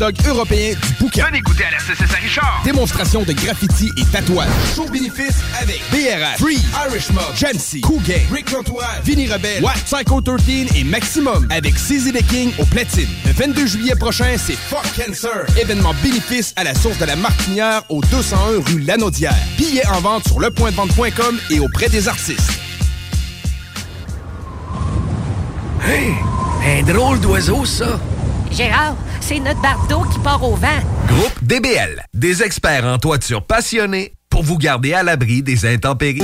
Dog européen du bouquin. Venez goûter à la CCS Richard. Démonstration de graffiti et tatouage. Show bénéfice avec BRH, Free, Irish Mob, Jancy, Cougain, Rick L'Entourage, Vinny Rebelle, What, Psycho 13 et Maximum avec CZ the King au platine. Le 22 juillet prochain, c'est Fuck Cancer. Événement bénéfice à la source de la Martinière au 201 rue Lanaudière. Billets en vente sur lepointdevente.com et auprès des artistes. Hey, un drôle d'oiseau, ça. Gérard, c'est notre bardeau qui part au vent. Groupe DBL, des experts en toiture passionnés pour vous garder à l'abri des intempéries.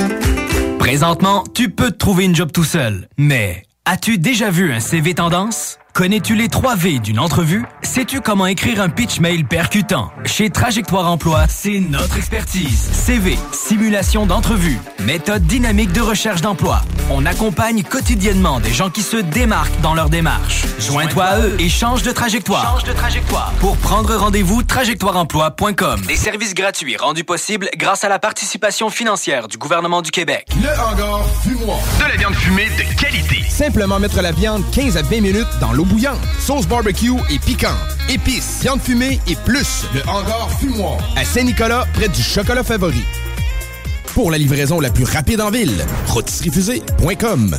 Présentement, tu peux te trouver une job tout seul, mais as-tu déjà vu un CV tendance? Connais-tu les 3 V d'une entrevue? Sais-tu comment écrire un pitch mail percutant? Chez Trajectoire Emploi, c'est notre expertise. CV, simulation d'entrevue, méthode dynamique de recherche d'emploi. On accompagne quotidiennement des gens qui se démarquent dans leur démarche. Joins-toi à eux et change de trajectoire. Change de trajectoire. Pour prendre rendez-vous, trajectoireemploi.com. Des services gratuits rendus possibles grâce à la participation financière du gouvernement du Québec. Le hangar fumoir. De la viande fumée de qualité. Simplement mettre la viande 15 à 20 minutes dans l'eau bouillante. Sauce barbecue et piquante. Épices, viande fumée et plus. Le hangar fumoir. À Saint-Nicolas, près du chocolat favori. Pour la livraison la plus rapide en ville, rôtisseriefusée.com.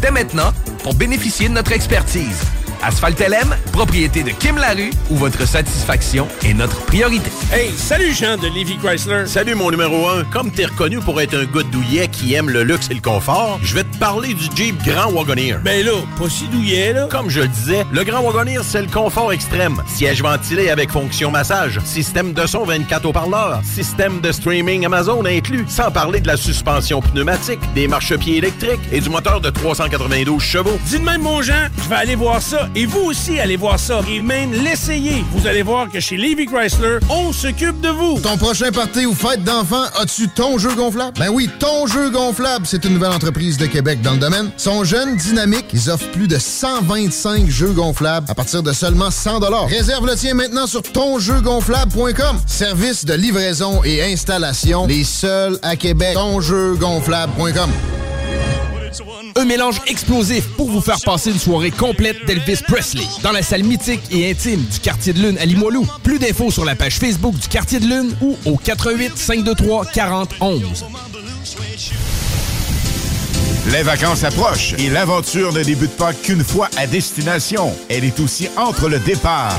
dès maintenant pour bénéficier de notre expertise. Asphalt LM, propriété de Kim Larue, où votre satisfaction est notre priorité. Hey, salut Jean de Lévi Chrysler. Salut mon numéro 1. Comme t'es reconnu pour être un gars douillet qui aime le luxe et le confort, je vais te parler du Jeep Grand Wagoneer. Ben là, pas si douillet là. Comme je le disais, le Grand Wagoneer, c'est le confort extrême. Siège ventilé avec fonction massage, système de son 24 haut-parleurs, système de streaming Amazon inclus, sans parler de la suspension pneumatique, des marchepieds électriques et du moteur de 392 chevaux. Dis de même mon Jean, je vais aller voir ça et vous aussi allez voir ça et même l'essayer. Vous allez voir que chez Lévi Chrysler, on s'occupe de vous. Ton prochain party ou fête d'enfant, as-tu ton jeu gonflable? Ben oui, ton jeu gonflable, c'est une nouvelle entreprise de Québec dans le domaine. Sont jeunes, dynamiques, ils offrent plus de 125 jeux gonflables à partir de seulement 100 Réserve le tien maintenant sur tonjeugonflable.com. Service de livraison et installation, les seuls à Québec. Tonjeugonflable.com. Un mélange explosif pour vous faire passer une soirée complète d'Elvis Presley dans la salle mythique et intime du Quartier de Lune à Limoilou. Plus d'infos sur la page Facebook du Quartier de Lune ou au 88 523 40 11. Les vacances approchent et l'aventure ne débute pas qu'une fois à destination. Elle est aussi entre le départ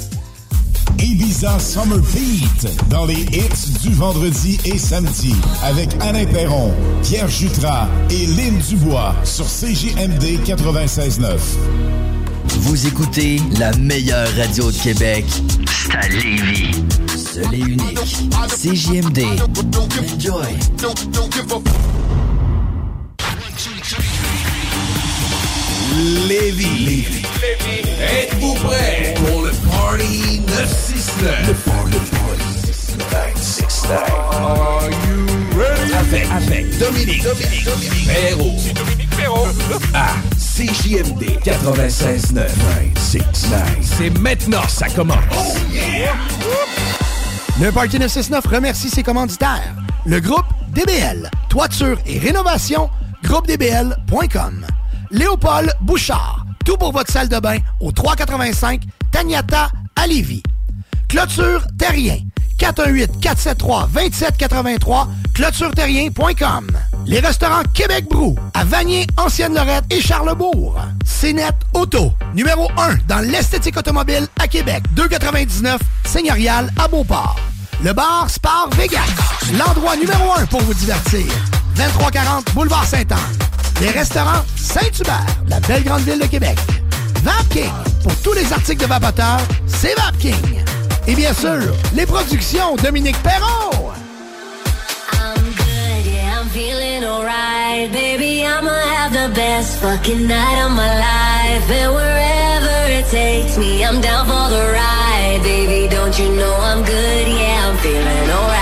Ibiza Summer Beat dans les hits du vendredi et samedi avec Alain Perron, Pierre Jutras et Lynn Dubois sur CJMD 96.9. Vous écoutez la meilleure radio de Québec. C'est à Lévis. et unique. CJMD. Enjoy. Lévis. Êtes-vous prêts pour le Party 969? Le Party 969. Are you ready? Avec, avec Dominique, Dominique, Dominique Perrault. C'est Dominique Perrault. À CJMD 96.9. 969. C'est maintenant, ça commence. Oh yeah! Le Party 969 remercie ses commanditaires. Le groupe DBL, toiture et rénovation, groupedbl.com. Léopold Bouchard, tout pour votre salle de bain au 385 Tagnata à Lévis. Clôture Terrien, 418-473-2783, clôtureterrien.com. Les restaurants Québec Brou, à Vanier, Ancienne-Lorette et Charlebourg. CNET Auto, numéro 1 dans l'esthétique automobile à Québec, 299 Seigneurial à Beauport. Le bar Spar Vegas, l'endroit numéro 1 pour vous divertir. 2340 Boulevard Sainte-Anne. Les restaurants Saint-Hubert, la belle grande ville de Québec. Vapking, pour tous les articles de vapoteurs, c'est Vapking. Et bien sûr, les productions Dominique Perrault. Yeah, I'm feeling alright, baby. I'ma have the best fucking night of my life. And wherever it takes me, I'm down for the ride, baby. Don't you know I'm good? Yeah, I'm feeling alright.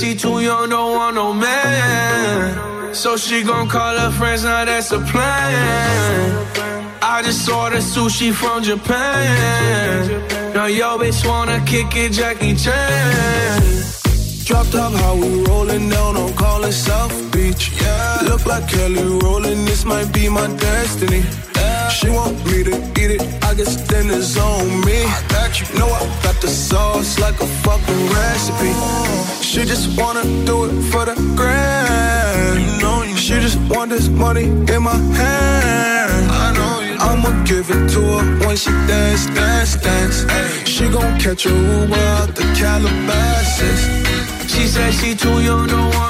She too young, don't want no man. So she gon' call her friends, now that's a plan. I just ordered sushi from Japan. Now yo bitch wanna kick it, Jackie Chan. Drop top, how we rollin' down on callin' South Beach. Yeah. Look like Kelly rollin', this might be my destiny. She want me to eat it, I guess then it's on me. I you. Know I got the sauce like a fucking recipe. She just wanna do it for the grand. You know you she just want this money in my hand. I know you I'ma give it to her when she dance, dance, dance. She gon' catch a Uber out the Calabasas. She said she too young, don't want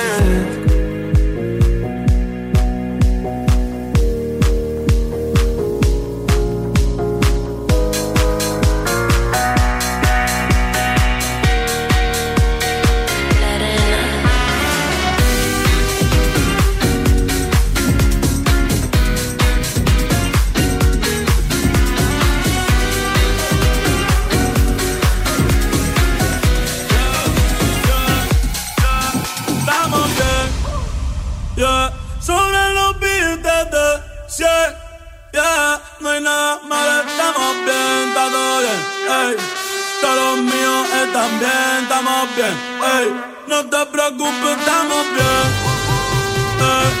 bien, estamos bien. Ey. No te preocupes, estamos bien. Ey.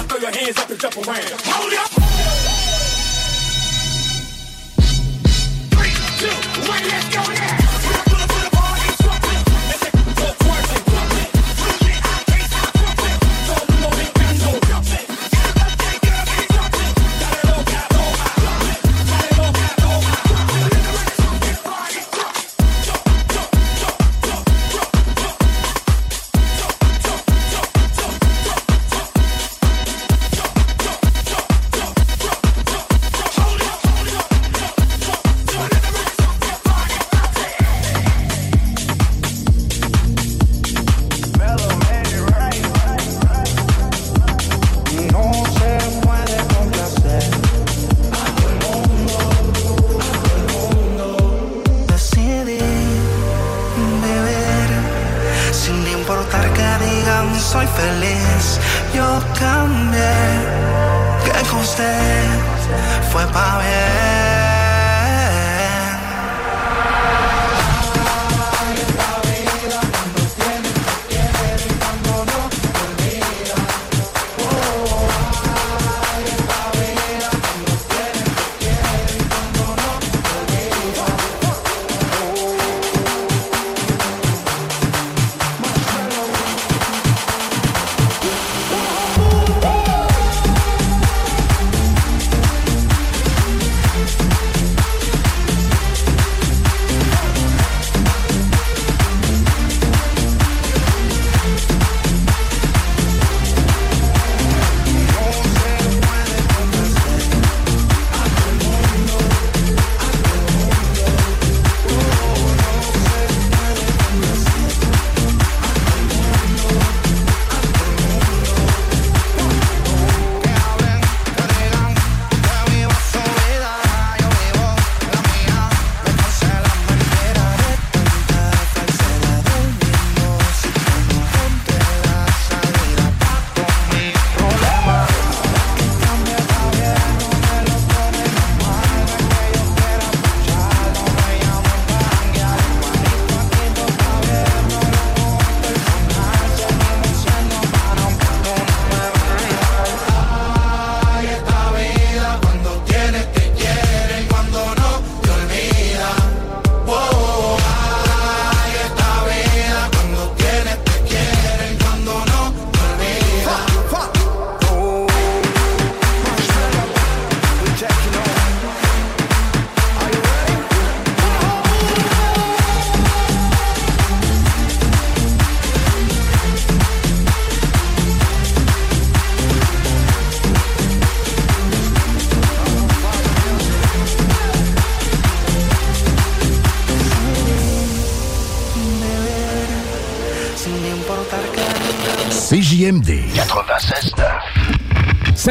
Hold up!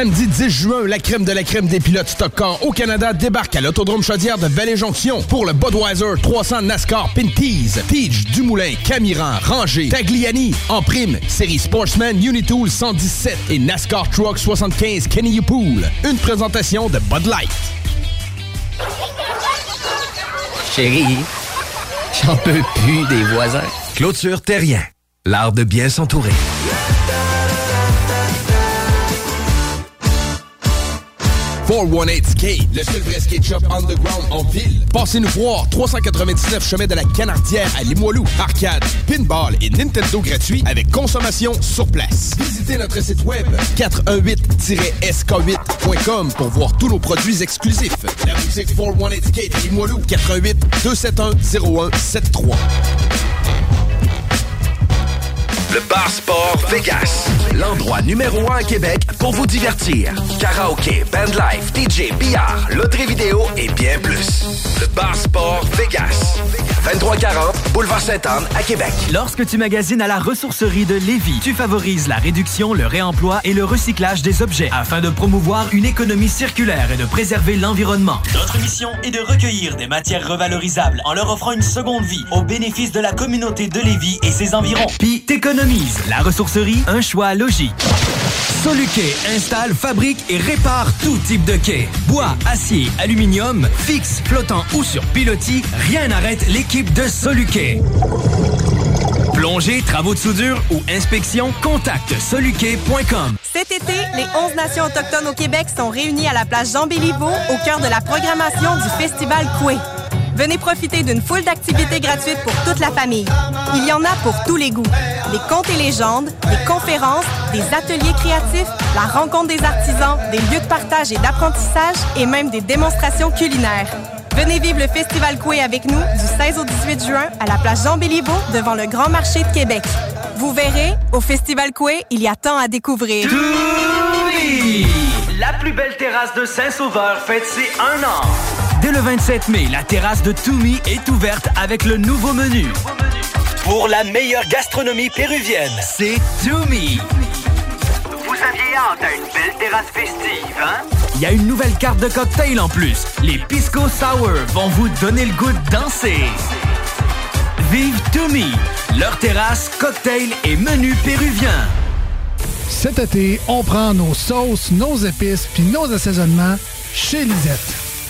Samedi 10 juin, la crème de la crème des pilotes stock car au Canada débarque à l'Autodrome Chaudière de Vallée-Jonction pour le Budweiser 300 NASCAR Pinties. Tige, Dumoulin, Camiran, Ranger, Tagliani. En prime, série Sportsman Unitool 117 et NASCAR Truck 75 Kenny Pool. Une présentation de Bud Light. Chérie, j'en peux plus des voisins. Clôture Terrien, l'art de bien s'entourer. Skate, le seul vrai skate shop underground en ville. Passez-nous voir, 399 chemin de la Canardière à Limoilou. Arcade, pinball et Nintendo gratuit avec consommation sur place. Visitez notre site web 418-sk8.com pour voir tous nos produits exclusifs. La boutique 418 Skate à Limoilou, 418 271 0173. Le Bar Sport Vegas. L'endroit numéro un à Québec pour vous divertir. Karaoke, bandlife, DJ, billard, loterie vidéo et bien plus. Le Bar Sport Vegas. 2340 Boulevard Sainte-Anne à Québec. Lorsque tu magasines à la ressourcerie de Lévis, tu favorises la réduction, le réemploi et le recyclage des objets afin de promouvoir une économie circulaire et de préserver l'environnement. Notre mission est de recueillir des matières revalorisables en leur offrant une seconde vie au bénéfice de la communauté de Lévis et ses environs. Puis t'économises. La ressourcerie, un choix logique. Soluquet installe, fabrique et répare tout type de quai. Bois, acier, aluminium, fixe, flottant ou sur pilotis, rien n'arrête l'équipe de Soluquet. Plongée, travaux de soudure ou inspection, contacte soluquet.com. Cet été, les 11 nations autochtones au Québec sont réunies à la place Jean Béliveau au cœur de la programmation du Festival Coué. Venez profiter d'une foule d'activités gratuites pour toute la famille. Il y en a pour tous les goûts. Des contes et légendes, des conférences, des ateliers créatifs, la rencontre des artisans, des lieux de partage et d'apprentissage et même des démonstrations culinaires. Venez vivre le Festival Coué avec nous du 16 au 18 juin à la place Jean Béliveau devant le Grand Marché de Québec. Vous verrez, au Festival Coué, il y a tant à découvrir. La plus belle terrasse de Saint-Sauveur fête ses un an. Dès le 27 mai, la terrasse de Toumi est ouverte avec le nouveau menu. Pour la meilleure gastronomie péruvienne. C'est Toumi. Vous aviez hâte à une belle terrasse festive, hein? Il y a une nouvelle carte de cocktail en plus. Les Pisco Sour vont vous donner le goût de danser. Vive Toumi, leur terrasse, cocktail et menu péruvien. Cet été, on prend nos sauces, nos épices puis nos assaisonnements chez Lisette.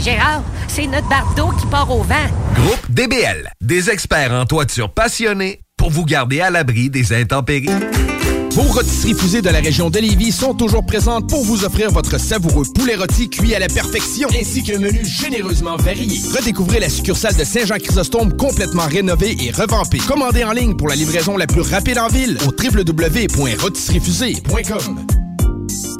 Gérard, c'est notre bardeau qui part au vent. Groupe DBL, des experts en toiture passionnés pour vous garder à l'abri des intempéries. Vos rôtisseries fusées de la région de Lévis sont toujours présentes pour vous offrir votre savoureux poulet rôti cuit à la perfection, ainsi qu'un menu généreusement varié. Redécouvrez la succursale de Saint-Jean-Chrysostome complètement rénovée et revampée. Commandez en ligne pour la livraison la plus rapide en ville au www.rôtisseriefusée.com.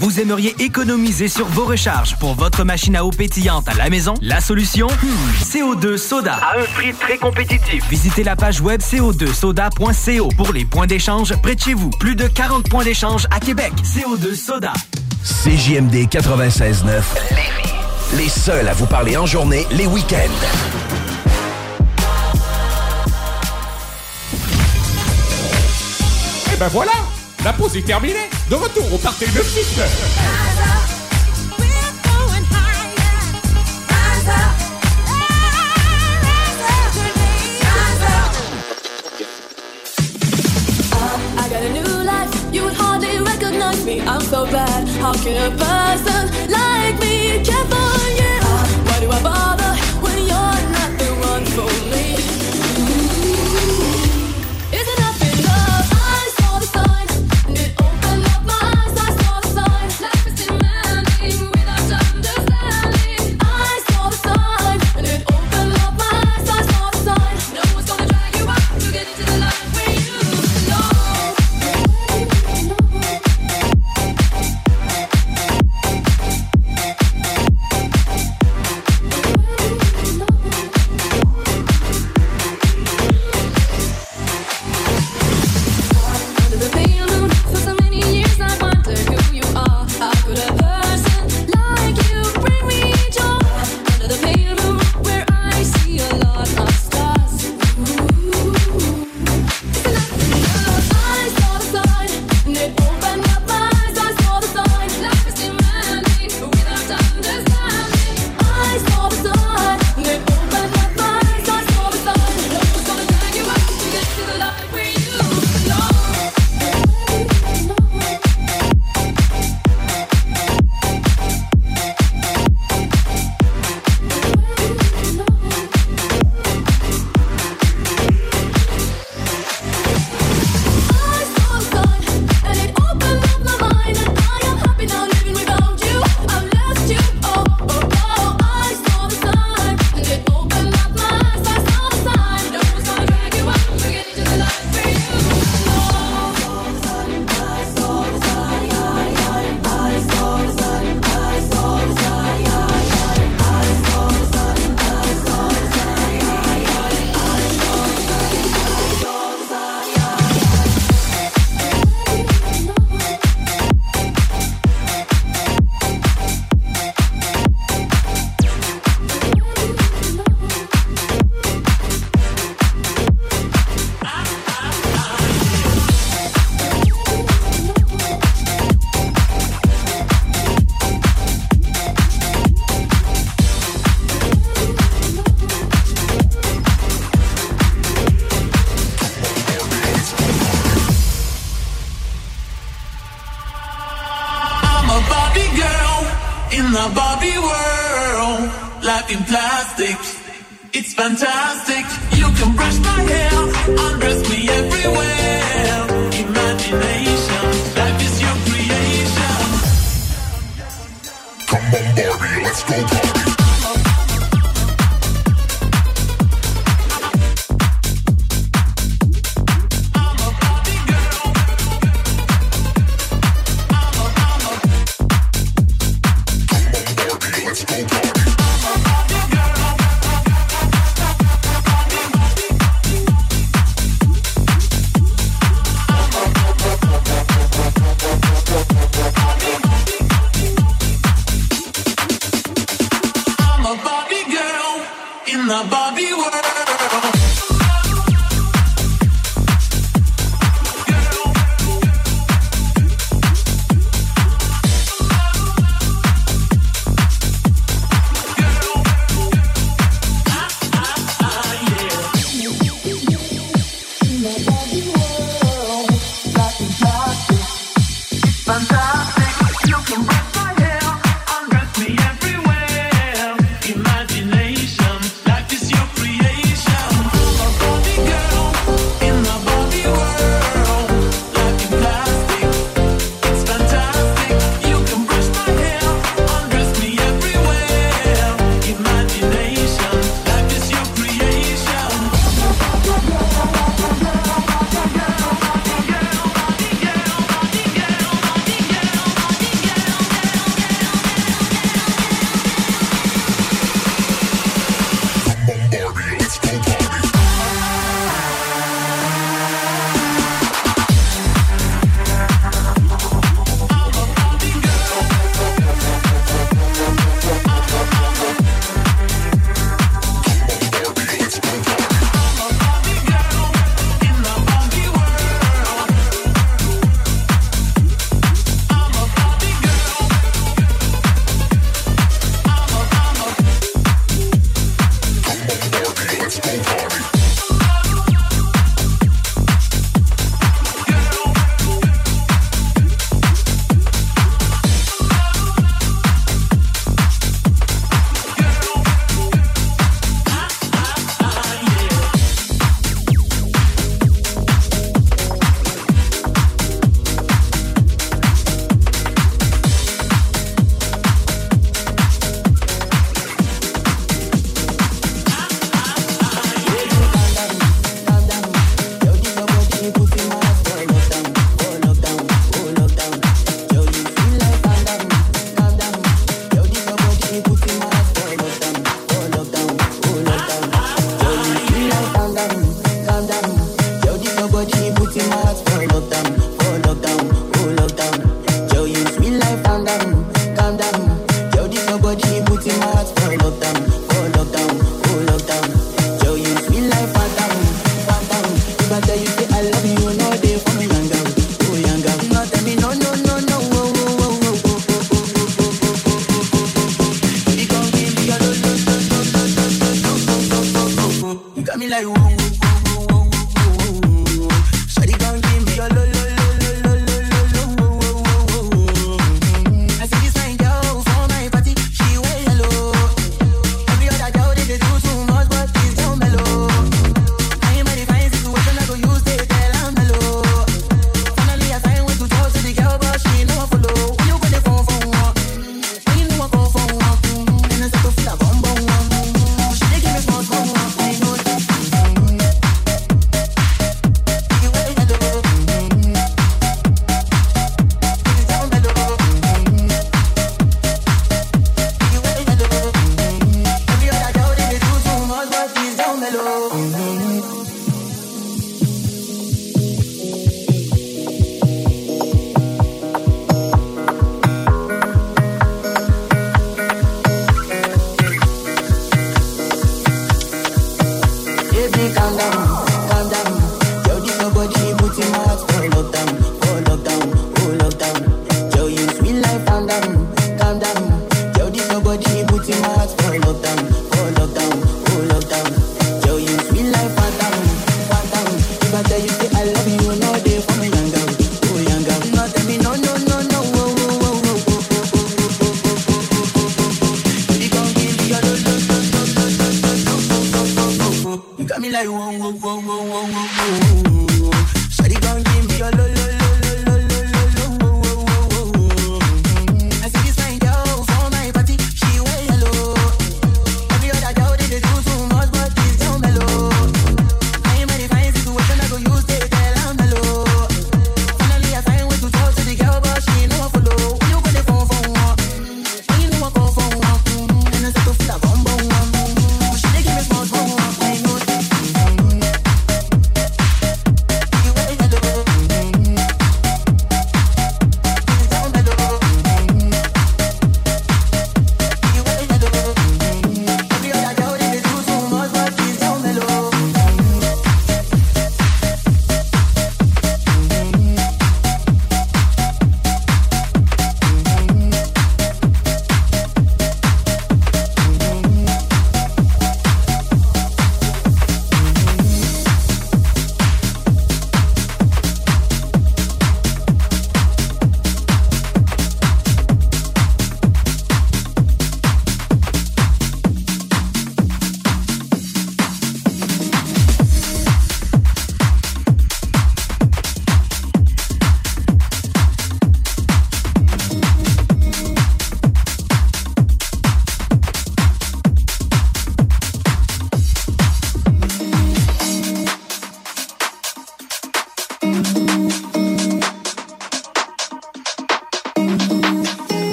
Vous aimeriez économiser sur vos recharges pour votre machine à eau pétillante à la maison? La solution? Hmm, CO2 Soda. À un prix très compétitif. Visitez la page web co2soda.co pour les points d'échange près de chez vous. Plus de 40 points d'échange à Québec. CO2 Soda. CJMD 96.9. Les seuls à vous parler en journée, les week-ends. Et ben voilà, la pause est terminée. De retour au party de 6 I got a new life, you would hardly recognize me. I'm so bad. How can a person like me care for you? Why do I bother fucking plan. In the Barbie world.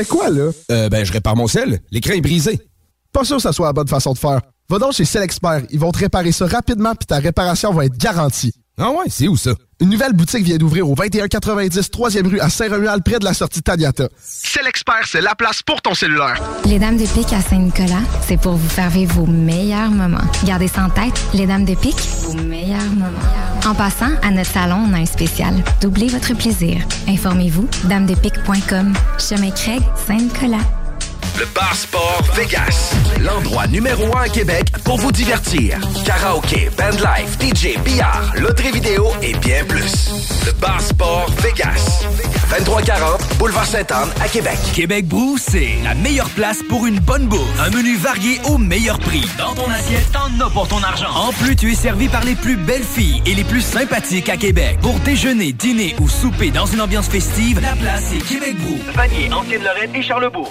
Fais quoi, là? Euh, ben, je répare mon sel. L'écran est brisé. Pas sûr que ça soit la bonne façon de faire. Va donc chez Selexpert. Ils vont te réparer ça rapidement puis ta réparation va être garantie. Ah ouais, c'est où ça? Une nouvelle boutique vient d'ouvrir au 2190 3e rue à Saint-Romuald, près de la sortie Taniata. C'est l'expert, c'est la place pour ton cellulaire. Les Dames de Pique à Saint-Nicolas, c'est pour vous faire vivre vos meilleurs moments. Gardez ça en tête, les Dames de Pique, vos meilleurs moments. En passant, à notre salon, on a un spécial. Doublez votre plaisir. Informez-vous, damedepique.com. Chemin Craig, Saint-Nicolas. Le Bar Sport Vegas. L'endroit numéro un à Québec pour vous divertir. Karaoke, bandlife, DJ, billard, loterie vidéo et bien plus. Le Bar Sport Vegas. 2340 Boulevard Sainte-Anne à Québec. Québec Brou, c'est la meilleure place pour une bonne bouffe. Un menu varié au meilleur prix. Dans ton assiette, t'en as pour ton argent. En plus, tu es servi par les plus belles filles et les plus sympathiques à Québec. Pour déjeuner, dîner ou souper dans une ambiance festive, la place est Québec Brou. Vanier, Ancienne-Lorraine et Charlebourg.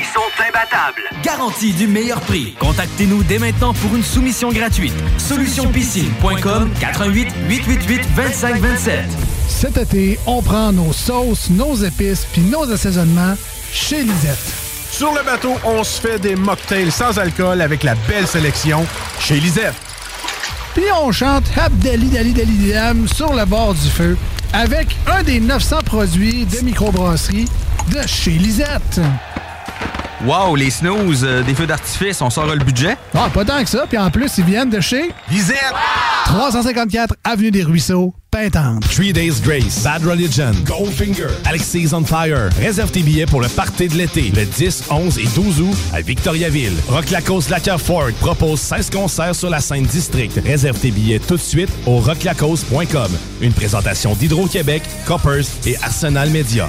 Prix sont imbattables. Garantie du meilleur prix. Contactez-nous dès maintenant pour une soumission gratuite. Solutionpiscine.com 88 888 2527. Cet été, on prend nos sauces, nos épices puis nos assaisonnements chez Lisette. Sur le bateau, on se fait des mocktails sans alcool avec la belle sélection chez Lisette. Puis on chante Abdali Dali Dali Dam sur le bord du feu avec un des 900 produits de microbrasserie de chez Lisette. Wow, les snooze, euh, des feux d'artifice, on sort le budget? Ah, pas tant que ça. Puis en plus, ils viennent de chez Lisette. 354 Avenue des Ruisseaux, Pintante. Three Days Grace, Bad Religion, Goldfinger, Alexis on Fire. Réserve tes billets pour le party de l'été, le 10, 11 et 12 août à Victoriaville. Rock Lacoste Lacquer Ford propose 16 concerts sur la scène district. Réserve tes billets tout de suite au rocklacoste.com. Une présentation d'Hydro-Québec, Coppers et Arsenal Media.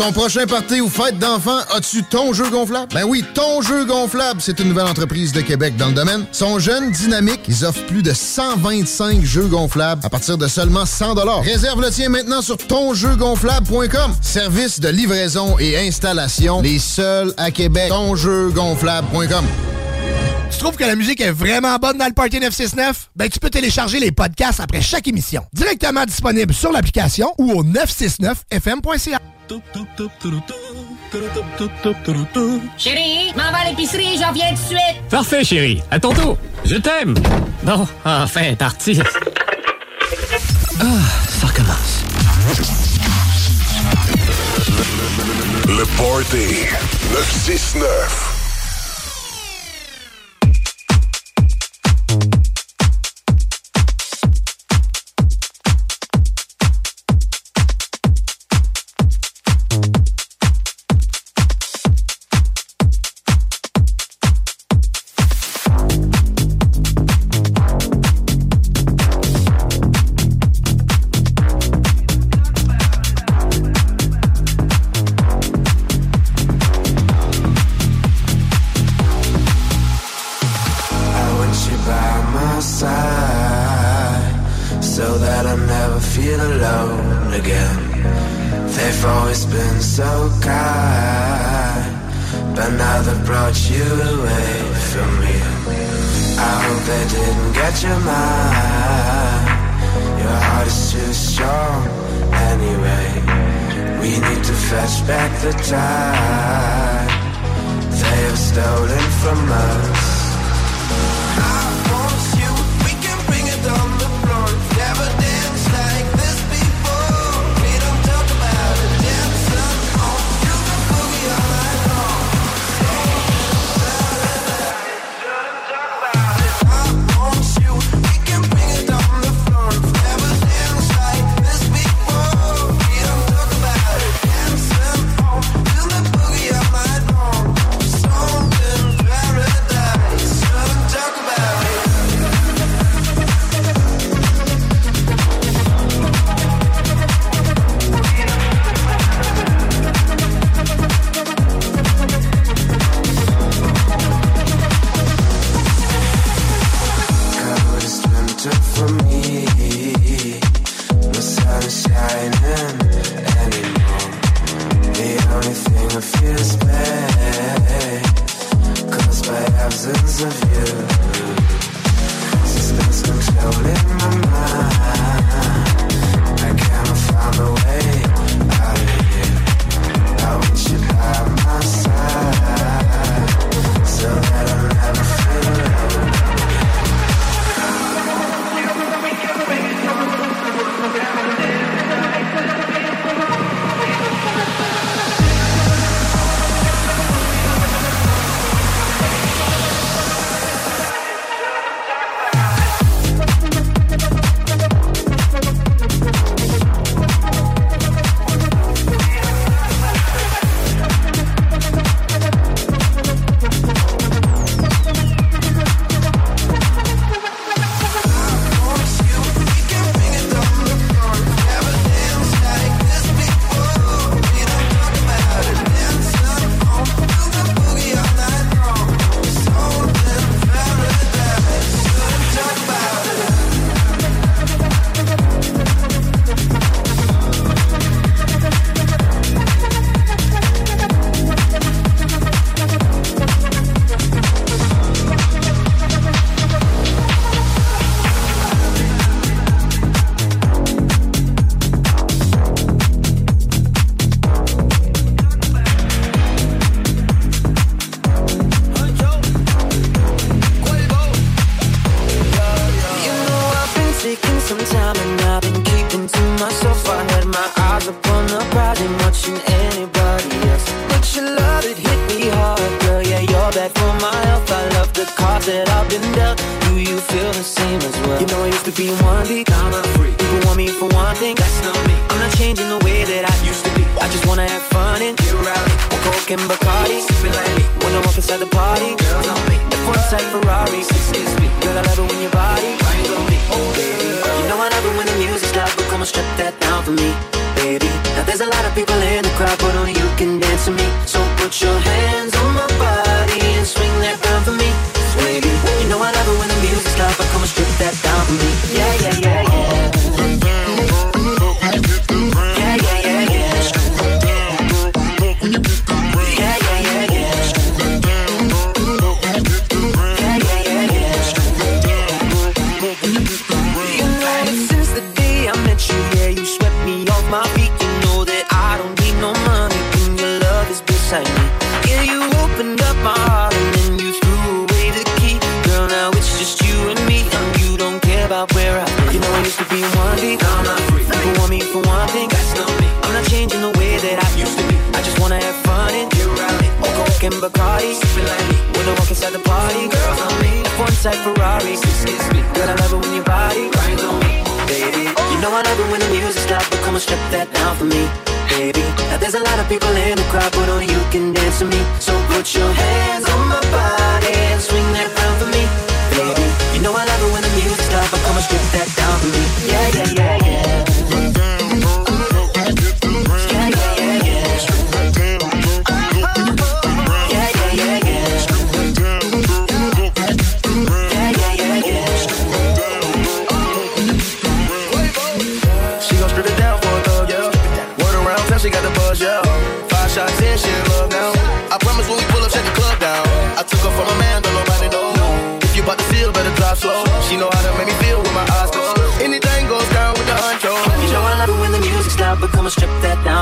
Ton prochain party ou fête d'enfants, as-tu ton jeu gonflable? Ben oui, ton jeu gonflable, c'est une nouvelle entreprise de Québec dans le domaine. Sont jeunes, dynamiques, ils offrent plus de 125 jeux gonflables à partir de seulement 100 Réserve le tien maintenant sur tonjeugonflable.com. Service de livraison et installation, les seuls à Québec. Tonjeugonflable.com. Tu trouves que la musique est vraiment bonne dans le Party 969? Ben, tu peux télécharger les podcasts après chaque émission. Directement disponible sur l'application ou au 969fm.ca. Chérie, m'en va à l'épicerie, j'en viens tout de suite. Parfait, chérie. À ton tour. Je t'aime. Bon, enfin, parti. Ah, ça recommence. Le Party 969.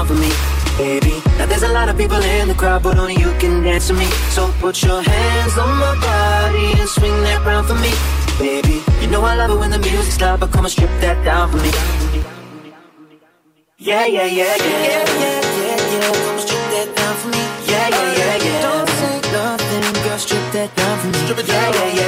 for me, baby. Now there's a lot of people in the crowd But only you can dance with me. So put your hands on my body And swing that round for me, baby. You know I love it when the music's loud But come and strip that down for me. Yeah, yeah, yeah, yeah Yeah, yeah, yeah, Come and strip that down for me. Yeah, yeah, yeah, yeah. Don't say nothing, girl Strip that down for me. Strip it down. Yeah, yeah, yeah.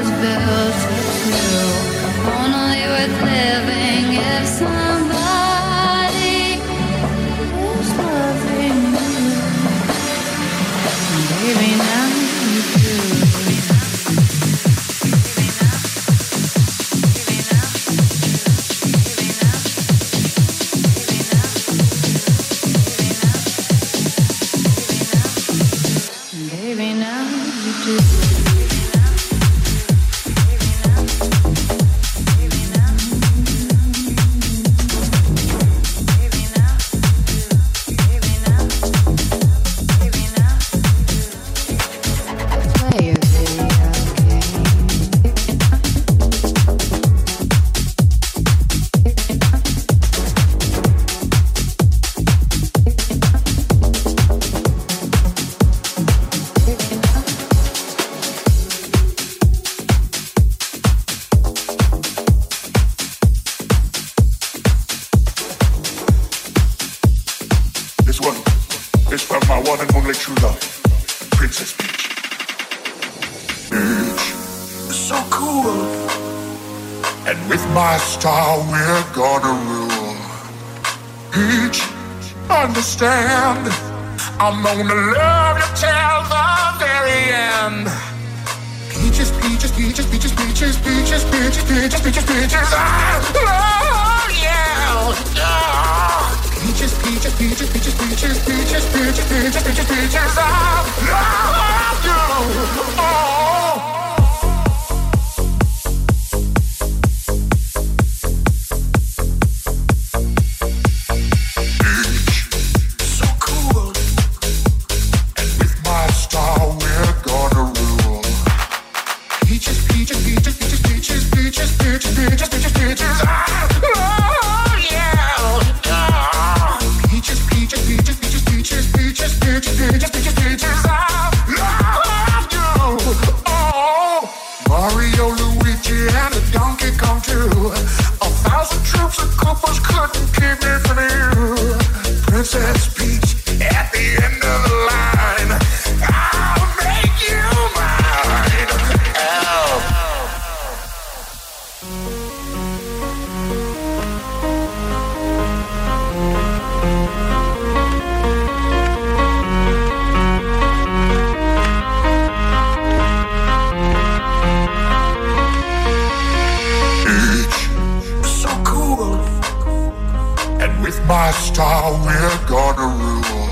my star, we're gonna rule.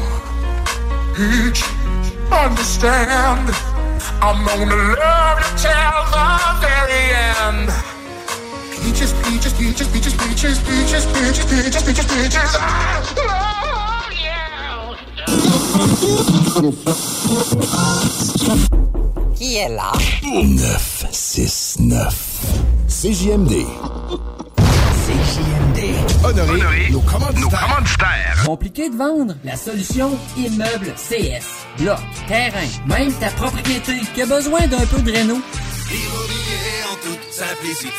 Peach, understand. I'm gonna love you till the very end. Peaches, peaches, peaches, peaches, peaches, peaches, peaches, peaches, peaches, peaches. Ah, Qui est là? 969. CJMD. Honorer, nos commanditaires. Compliqué de vendre? La solution Immeuble CS. Bloc, terrain, même ta propriété qui a besoin d'un peu de réno.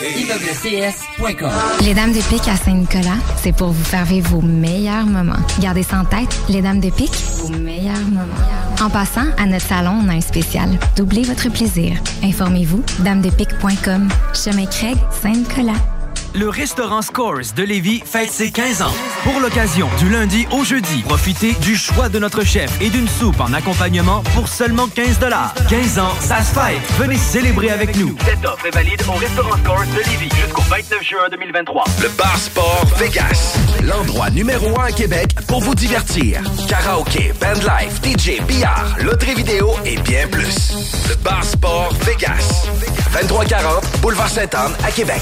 ImmeublesCS.com Les Dames de Pique à Saint-Nicolas, c'est pour vous faire vivre vos meilleurs moments. Gardez ça en tête, les Dames de Pique, vos meilleurs moments. En passant, à notre salon, on a un spécial. Doublez votre plaisir. Informez-vous, damedepique.com. Chemin Craig, Saint-Nicolas. Le restaurant Scores de Lévis fête ses 15 ans. Pour l'occasion, du lundi au jeudi, profitez du choix de notre chef et d'une soupe en accompagnement pour seulement 15 15 ans, ça se fête. Venez célébrer avec nous. Cette offre est valide au restaurant Scores de Lévis jusqu'au 29 juin 2023. Le Bar Sport Vegas. L'endroit numéro un à Québec pour vous divertir. Karaoke, bandlife, DJ, billard, loterie vidéo et bien plus. Le Bar Sport Vegas. 2340 Boulevard Sainte-Anne à Québec.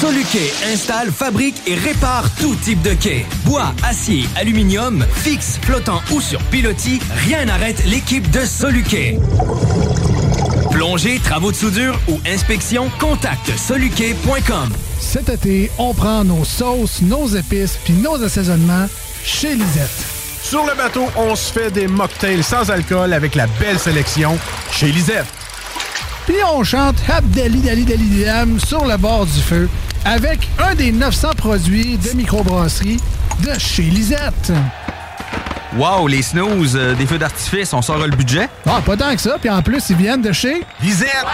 Soluquet installe, fabrique et répare tout type de quai. Bois, acier, aluminium, fixe, flottant ou sur pilotis, rien n'arrête l'équipe de Soluquet. Plongée, travaux de soudure ou inspection, contacte soluquet.com. Cet été, on prend nos sauces, nos épices puis nos assaisonnements chez Lisette. Sur le bateau, on se fait des mocktails sans alcool avec la belle sélection chez Lisette. Puis on chante Habdali Dali Dali Dam sur le bord du feu avec un des 900 produits de microbrasserie de chez Lisette. Wow, les snooze, euh, des feux d'artifice, on sort le budget? Ah, pas tant que ça. Puis en plus, ils viennent de chez Lisette.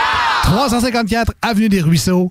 354 Avenue des Ruisseaux,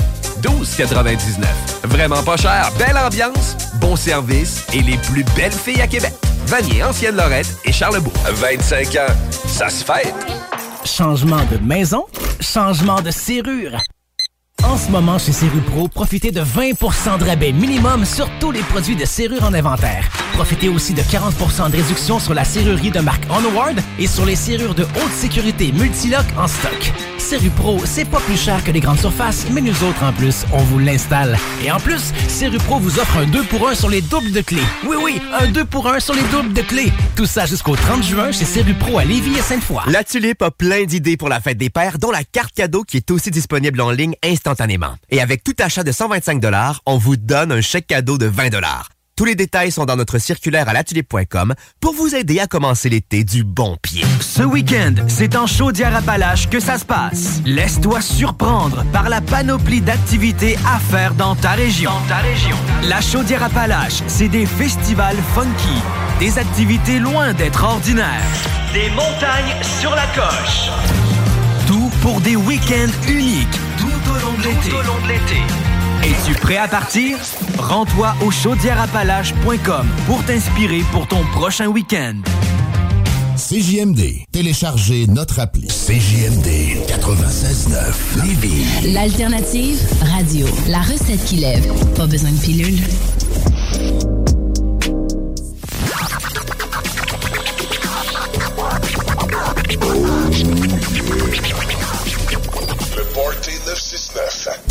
12,99. Vraiment pas cher, belle ambiance, bon service et les plus belles filles à Québec. Vanier, Ancienne Lorette et Charlebourg. 25 ans, ça se fête. Changement de maison, changement de serrure. En ce moment, chez Serrupro, profitez de 20% de rabais minimum sur tous les produits de serrure en inventaire. Profitez aussi de 40% de réduction sur la serrurerie de marque Onward et sur les serrures de haute sécurité Multilock en stock. Serrupro, c'est pas plus cher que les grandes surfaces, mais nous autres, en plus, on vous l'installe. Et en plus, Serrupro vous offre un 2 pour 1 sur les doubles de clés. Oui, oui, un 2 pour 1 sur les doubles de clés. Tout ça jusqu'au 30 juin chez Serrupro à Lévis et Sainte-Foy. La Tulipe a plein d'idées pour la fête des pères, dont la carte cadeau qui est aussi disponible en ligne instantanément. Et avec tout achat de 125 on vous donne un chèque cadeau de 20 Tous les détails sont dans notre circulaire à latulipe.com pour vous aider à commencer l'été du bon pied. Ce week-end, c'est en Chaudière-Appalaches que ça se passe. Laisse-toi surprendre par la panoplie d'activités à faire dans ta région. Dans ta région. La Chaudière-Appalaches, c'est des festivals funky, des activités loin d'être ordinaires, des montagnes sur la coche. Tout pour des week-ends uniques l'été. Es-tu prêt à partir? Rends-toi au chaudièreappalaches.com pour t'inspirer pour ton prochain week-end. CJMD. Téléchargez notre appli. CJMD 96.9. Lévis. L'alternative radio. La recette qui lève. Pas besoin de pilule. Le Party 969.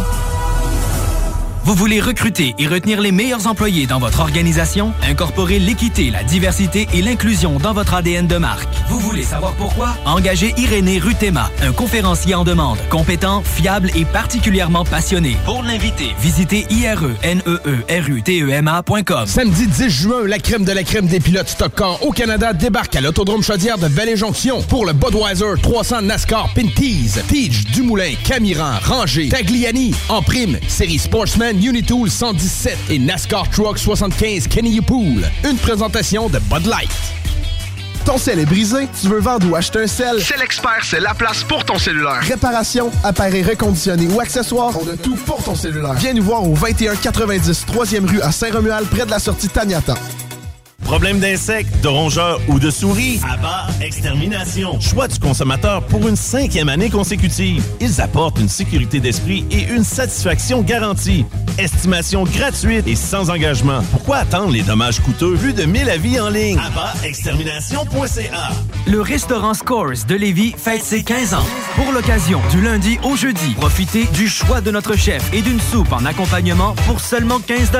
Vous voulez recruter et retenir les meilleurs employés dans votre organisation? Incorporer l'équité, la diversité et l'inclusion dans votre ADN de marque. Vous voulez savoir pourquoi? Engagez Irénée Rutema, un conférencier en demande, compétent, fiable et particulièrement passionné. Pour l'inviter, visitez E ireneerutema.com. Samedi 10 juin, la crème de la crème des pilotes Stock Car au Canada débarque à l'autodrome Chaudière de Vallée-Jonction pour le Budweiser 300 NASCAR Pinties. Tige, Dumoulin, Camiran, Ranger, Tagliani. En prime, série Sportsman Unitool 117 et NASCAR Truck 75 Kenny Pool. Une présentation de Bud Light. Ton sel est brisé, tu veux vendre ou acheter un sel? C'est l'expert, c'est la place pour ton cellulaire. Réparation, appareils reconditionnés ou accessoires, on a tout pour ton cellulaire. Viens nous voir au 2190 3e rue à Saint-Romuald, près de la sortie Taniata. Problème d'insectes, de rongeurs ou de souris? Abba Extermination. Choix du consommateur pour une cinquième année consécutive. Ils apportent une sécurité d'esprit et une satisfaction garantie. Estimation gratuite et sans engagement. Pourquoi attendre les dommages coûteux vu de 1000 avis en ligne? AbbaExtermination.ca Le restaurant Scores de Lévis fête ses 15 ans. Pour l'occasion, du lundi au jeudi, profitez du choix de notre chef et d'une soupe en accompagnement pour seulement 15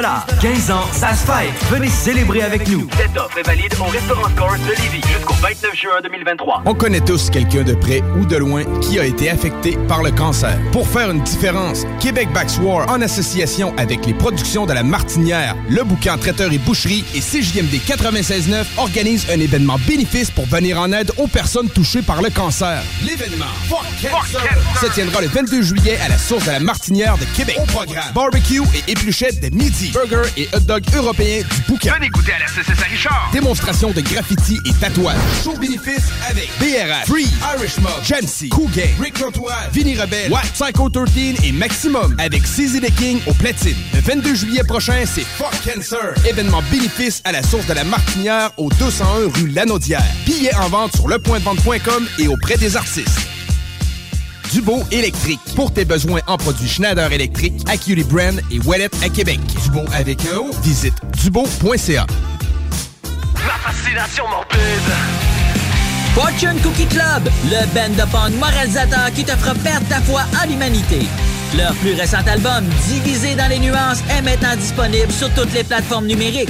15 ans, ça se fête. Venez célébrer avec nous. Cette offre est valide au restaurant Scores de Lévis jusqu'au 29 juin 2023. On connaît tous quelqu'un de près ou de loin qui a été affecté par le cancer. Pour faire une différence, Québec Backswar, en association avec les productions de la Martinière, le bouquin Traiteur et Boucherie et CJMD 96.9 organise un événement bénéfice pour venir en aide aux personnes touchées par le cancer. L'événement Fuck se tiendra le 22 juillet à la source de la Martinière de Québec. Au programme, barbecue et épluchette de midi, burger et hot dog européens du bouquin. Venez goûter à la CCS Richard. Démonstration de graffiti et tatouage. Show bénéfice avec BRF, Free, Irish Mob, Jamsey, Cool Gang, Rick Rotois, Vinny Rebelle, Watt, Psycho 13 et Maximum avec CZ The King au platine. platine. Le 22 juillet prochain, c'est Fuck Cancer. Événement bénéfice à la source de la Martinière au 201 rue Lanaudière. Billets en vente sur lepointdevente.com et auprès des artistes. Dubo électrique. Pour tes besoins en produits Schneider électrique, Acuity Brand et Wallet à Québec. Dubo avec un O, visite dubo.ca. La fascination morbide. Fortune Cookie Club, le band de punk moralisateur qui te fera perdre ta foi en l'humanité. Leur plus récent album, Divisé dans les nuances, est maintenant disponible sur toutes les plateformes numériques.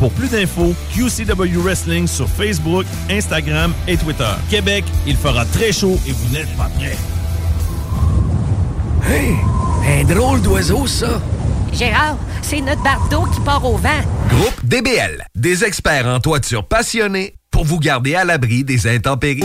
Pour plus d'infos, QCW Wrestling sur Facebook, Instagram et Twitter. Québec, il fera très chaud et vous n'êtes pas prêts. Hey, un drôle d'oiseau, ça. Gérard, c'est notre bardeau qui part au vent. Groupe DBL, des experts en toiture passionnés pour vous garder à l'abri des intempéries.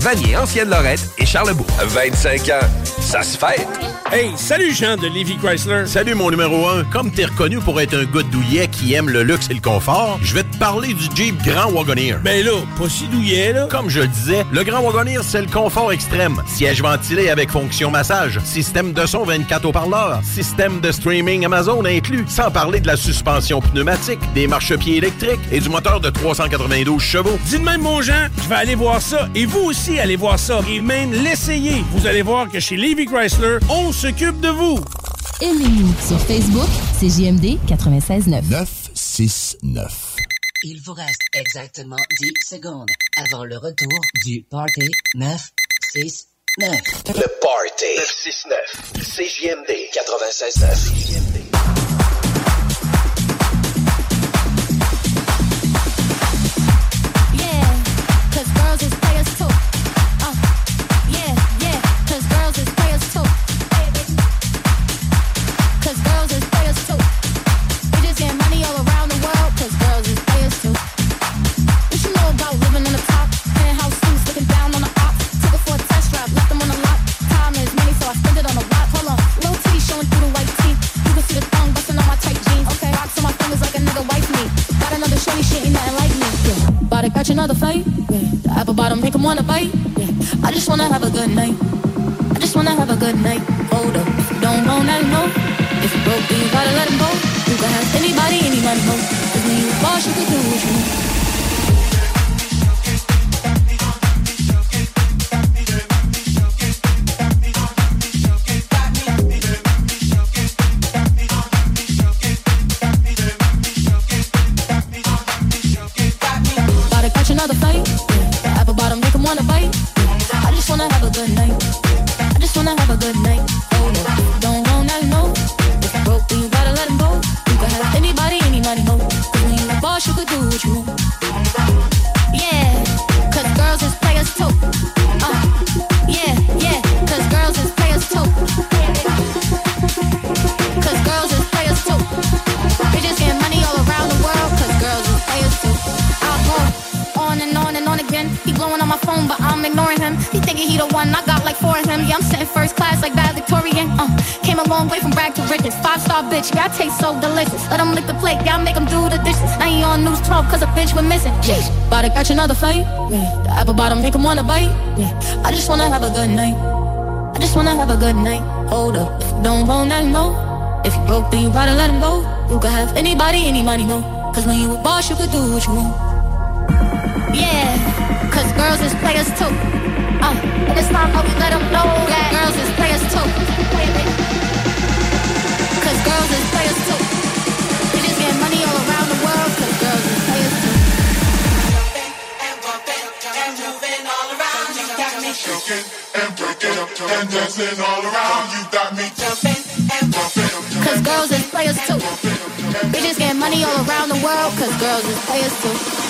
Vanier, Ancienne-Lorette et Charlebourg. 25 ans, ça se fête. Hey, salut Jean de Lévi Chrysler. Salut mon numéro 1. Comme t'es reconnu pour être un gars douillet qui aime le luxe et le confort, je vais te parler du Jeep Grand Wagoneer. Ben là, pas si douillet là. Comme je le disais, le Grand Wagoneer, c'est le confort extrême. Siège ventilé avec fonction massage, système de son 24 haut-parleurs, système de streaming Amazon inclus, sans parler de la suspension pneumatique, des marchepieds électriques et du moteur de 392 chevaux. Dis de même mon Jean, je vais aller voir ça. Et vous aussi, allez voir ça. Et même l'essayer. Vous allez voir que chez Lévi Chrysler, on s'occupe de vous. Aimez-nous sur Facebook, c'est JMD 96.9. 969. Il vous reste exactement 10 secondes avant le retour du Party 969. Le Party 969. CJMD 96.9. night. I just wanna have a good night. Hold up, don't want that no. If you broke, then you gotta let him go. You can have anybody, any money, ho. Cause when you boss, you can do what you want. 12, cause a bitch went missing. Sheesh, about to catch another fight. Yeah, the apple bottom make him wanna bite. Yeah, I just wanna have a good night. I just wanna have a good night. Hold up, if you don't want that no. If you broke, then you gotta let him go. You can have anybody, any money, no. Cause when you a boss, you could do what you want. Yeah, cause girls is players too. Uh, and it's time that we let them know that girls is players too. Cause girls is players too. jumping and breaking and dancing all around. You got me jumping and bumping. Cause girls is players too. Bitches get money all around the world. Cause girls is players too.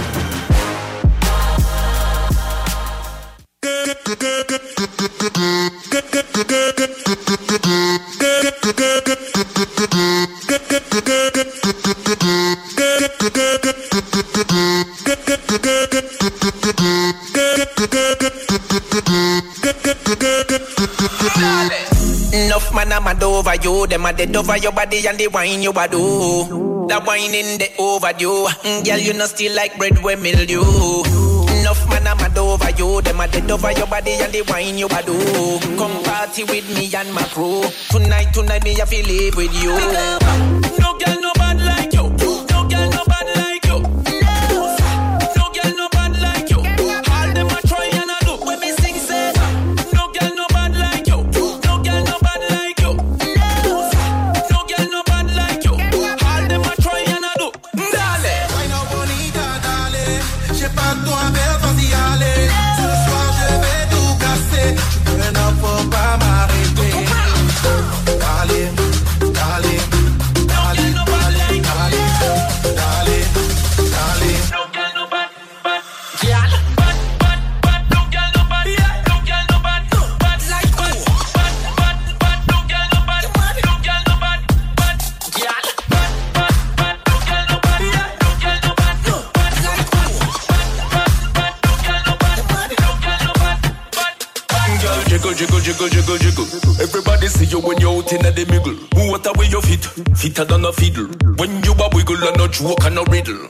Dead over your body and the wine you a do. That wine in the overdue. Mm, girl, you know still like bread with mildew. Enough man I'm mad over you. Them a dead over your body and the wine you a do. Come party with me and my crew. Tonight, tonight me I feel live with you. than a fiddle. When you a wiggle and a joke and a riddle.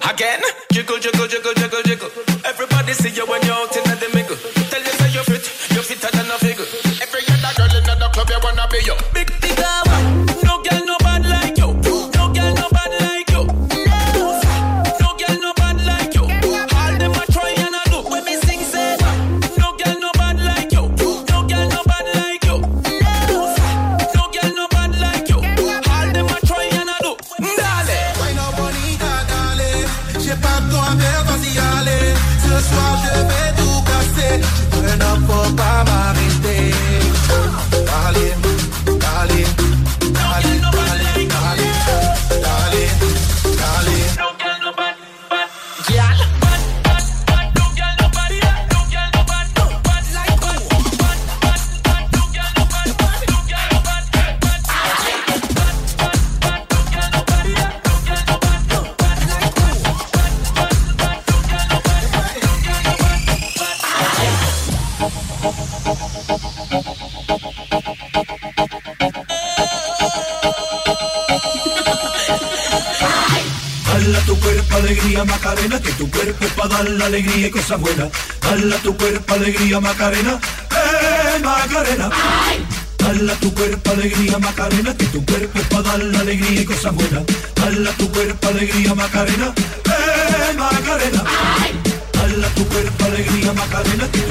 alegría y cosas buenas. Dala tu cuerpo, alegría, Macarena. ¡Eh, Macarena! ¡Ay! Tu cuerpo, alegría, Macarena. Que tu cuerpo es para dar la alegría y cosas buenas. Tu cuerpo, alegría, Macarena. ¡Eh, Macarena! ¡Ay! Tu cuerpo, alegría, Macarena. Que tu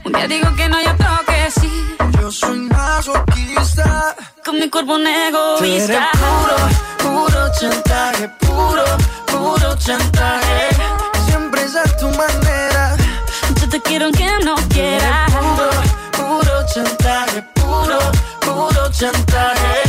Día digo que no, y otro que sí. Yo soy masoquista. Con mi cuerpo un Tú eres egoísta. puro, puro chantaje. Puro, puro chantaje. Siempre es a tu manera. Yo te quiero aunque no quieras. Puro, puro chantaje. Puro, puro chantaje.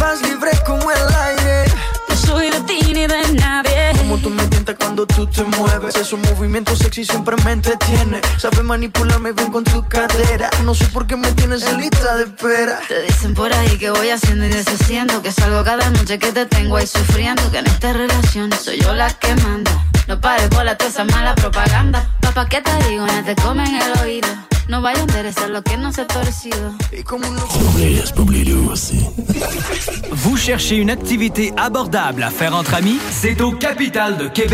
Vas libre como el aire. No soy de ti ni de nadie. Como tú me tientas cuando tú te mueves. Esos movimientos sexy siempre me entretiene. Sabes manipularme bien con tu cadera. No sé por qué me tienes en lista de espera. Te dicen por ahí que voy haciendo y deshaciendo Que salgo cada noche que te tengo ahí sufriendo Que en esta relación soy yo la que manda No pares bola toda esa mala propaganda Papá, ¿qué te digo? No te comen el oído No vaya a interesar lo que no se ha torcido Y como un Vous cherchez une activité abordable à faire entre amis? C'est au Capital de Québec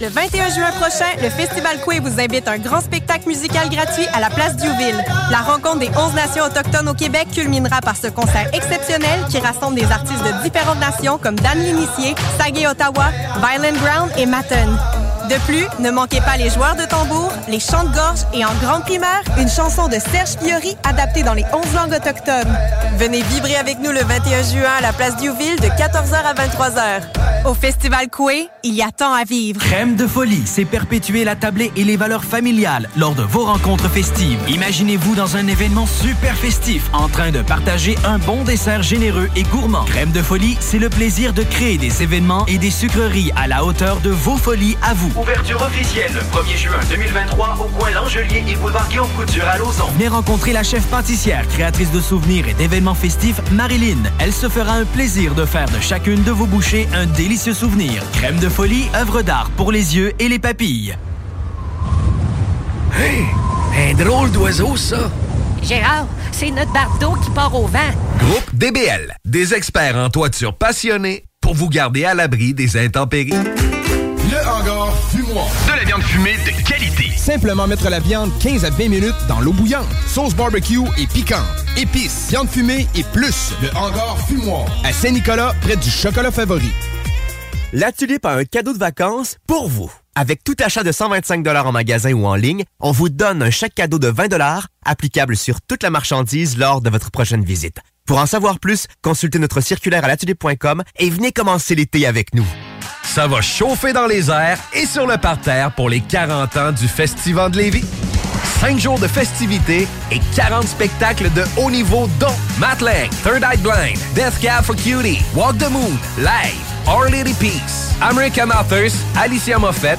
Le 21 juin prochain, le Festival Coué vous invite à un grand spectacle musical gratuit à la place Diouville. La rencontre des 11 nations autochtones au Québec culminera par ce concert exceptionnel qui rassemble des artistes de différentes nations comme Dan l'Initié, Sagé Ottawa, Violent Ground et Matten. De plus, ne manquez pas les joueurs de tambour, les chants de gorge et en grande primaire, une chanson de Serge Fiori adaptée dans les 11 langues autochtones. Venez vibrer avec nous le 21 juin à la place Diouville de 14h à 23h. Au Festival Coué, il y a tant à vivre. Crème de folie, c'est perpétuer la tablée et les valeurs familiales lors de vos rencontres festives. Imaginez-vous dans un événement super festif en train de partager un bon dessert généreux et gourmand. Crème de folie, c'est le plaisir de créer des événements et des sucreries à la hauteur de vos folies à vous. Ouverture officielle le 1er juin 2023 au coin L'Angelier et boulevard Guillaume Couture à Lauson. Venez rencontrer la chef pâtissière, créatrice de souvenirs et d'événements festifs, Marilyn. Elle se fera un plaisir de faire de chacune de vos bouchées un délicieux souvenir. Crème de folie, œuvre d'art pour les yeux et les papilles. Hey, un drôle d'oiseau, ça. Gérard, c'est notre bardeau qui part au vent. Groupe DBL, des experts en toiture passionnés pour vous garder à l'abri des intempéries. Le hangar fumoir. De la viande fumée de qualité. Simplement mettre la viande 15 à 20 minutes dans l'eau bouillante. Sauce barbecue et piquante. Épices, viande fumée et plus. Le hangar fumoir. À Saint-Nicolas, près du chocolat favori. La Tulipe a un cadeau de vacances pour vous. Avec tout achat de 125 en magasin ou en ligne, on vous donne un chèque cadeau de 20 applicable sur toute la marchandise lors de votre prochaine visite. Pour en savoir plus, consultez notre circulaire à latulipe.com et venez commencer l'été avec nous. Ça va chauffer dans les airs et sur le parterre pour les 40 ans du Festival de Lévis. 5 jours de festivités et 40 spectacles de haut niveau dont Matt Third Eye Blind, Death Cab for Cutie, Walk the Moon, Live, Our Lady Peace, American Authors, Alicia Moffett,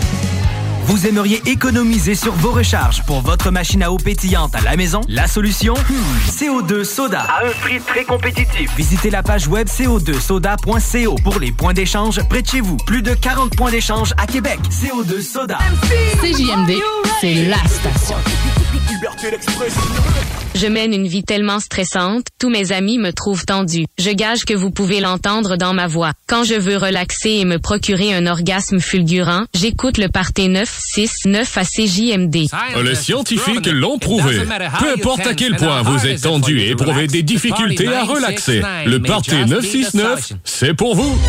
Vous aimeriez économiser sur vos recharges pour votre machine à eau pétillante à la maison? La solution? Hmm, CO2 Soda. À un prix très compétitif. Visitez la page web co2soda.co pour les points d'échange près de chez vous. Plus de 40 points d'échange à Québec. CO2 Soda. CJMD, c'est la station. Je mène une vie tellement stressante, tous mes amis me trouvent tendue. Je gage que vous pouvez l'entendre dans ma voix. Quand je veux relaxer et me procurer un orgasme fulgurant, j'écoute le Parté 9 9 à CJMD. Ah, le scientifique l'ont prouvé. Peu importe à quel point vous êtes tendu et éprouvez des difficultés à relaxer, le Parti 969, c'est pour vous.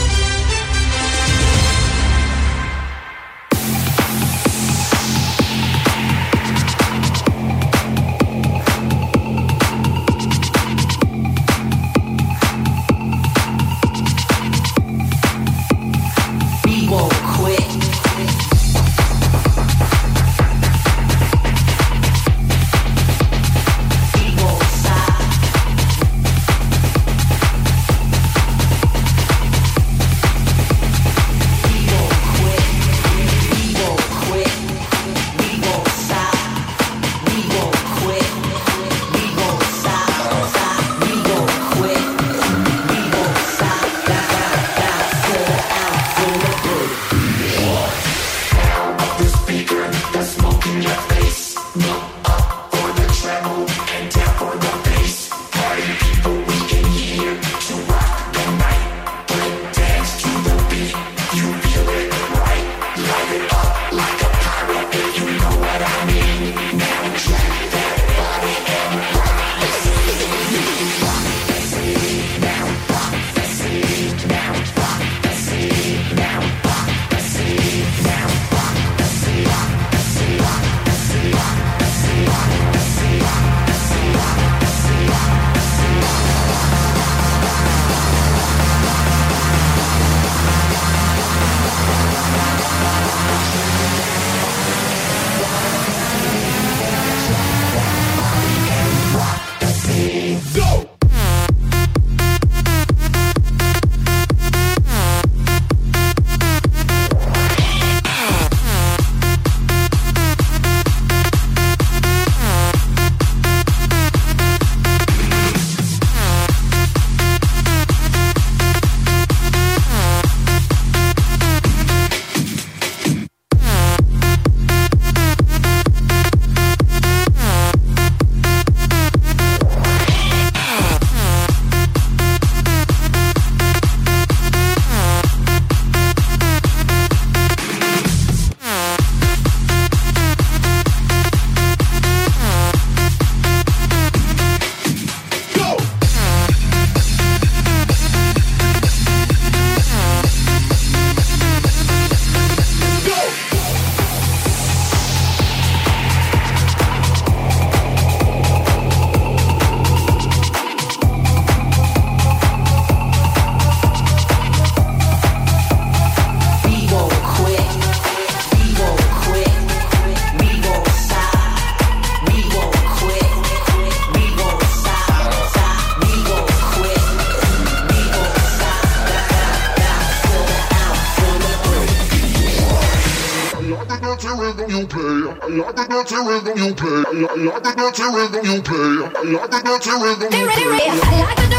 you play. I like the dirty rhythm you play. I like the dirty rhythm you play.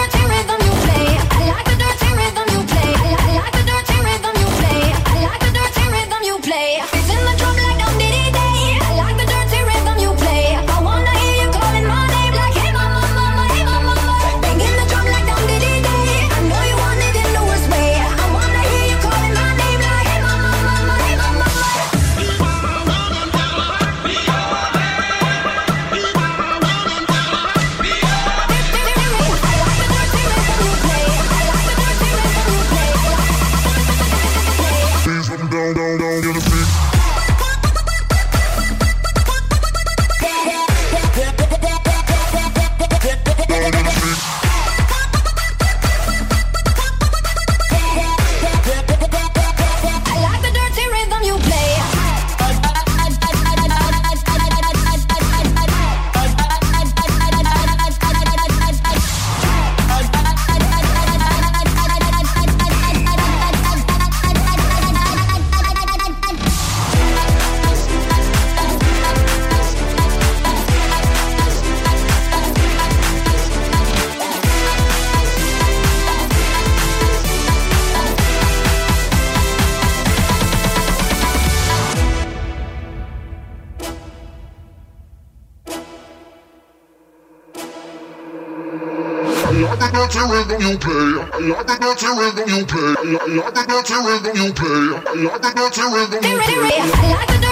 love the dirty rhythm you play. I like the dirty rhythm you play. I like the dirty rhythm you play.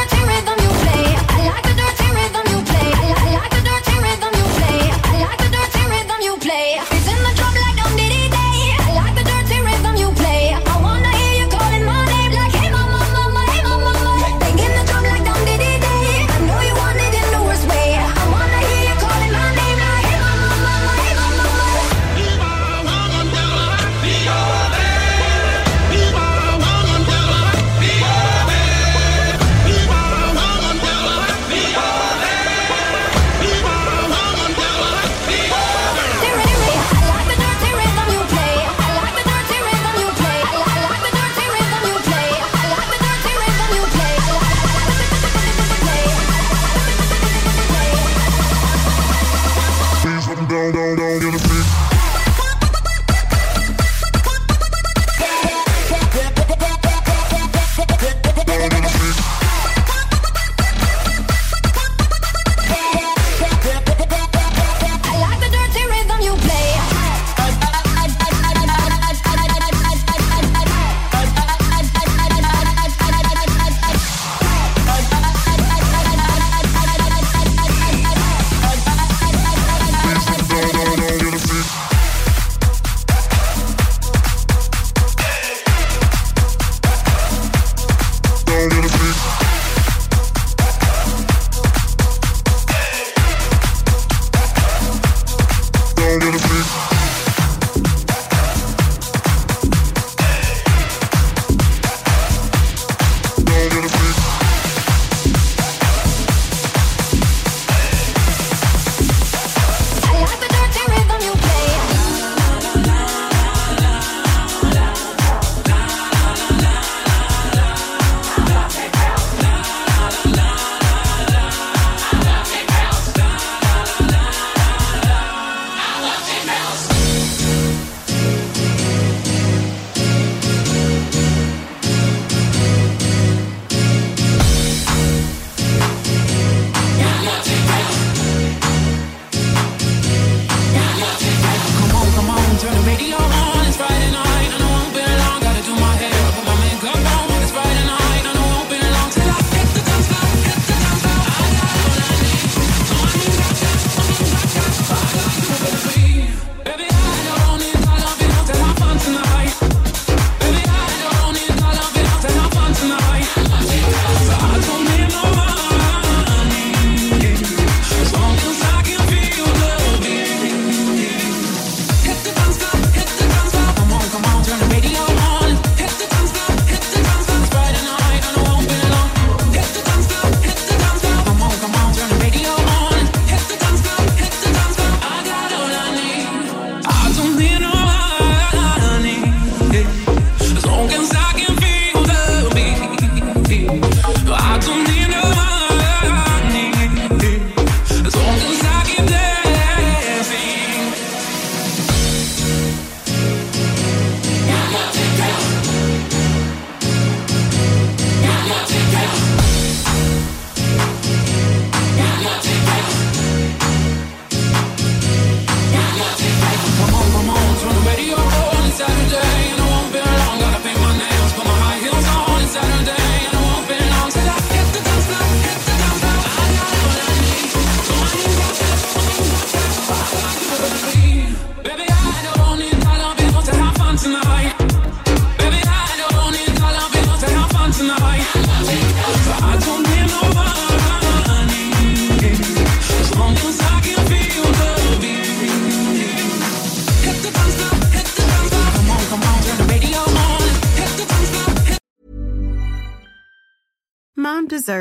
so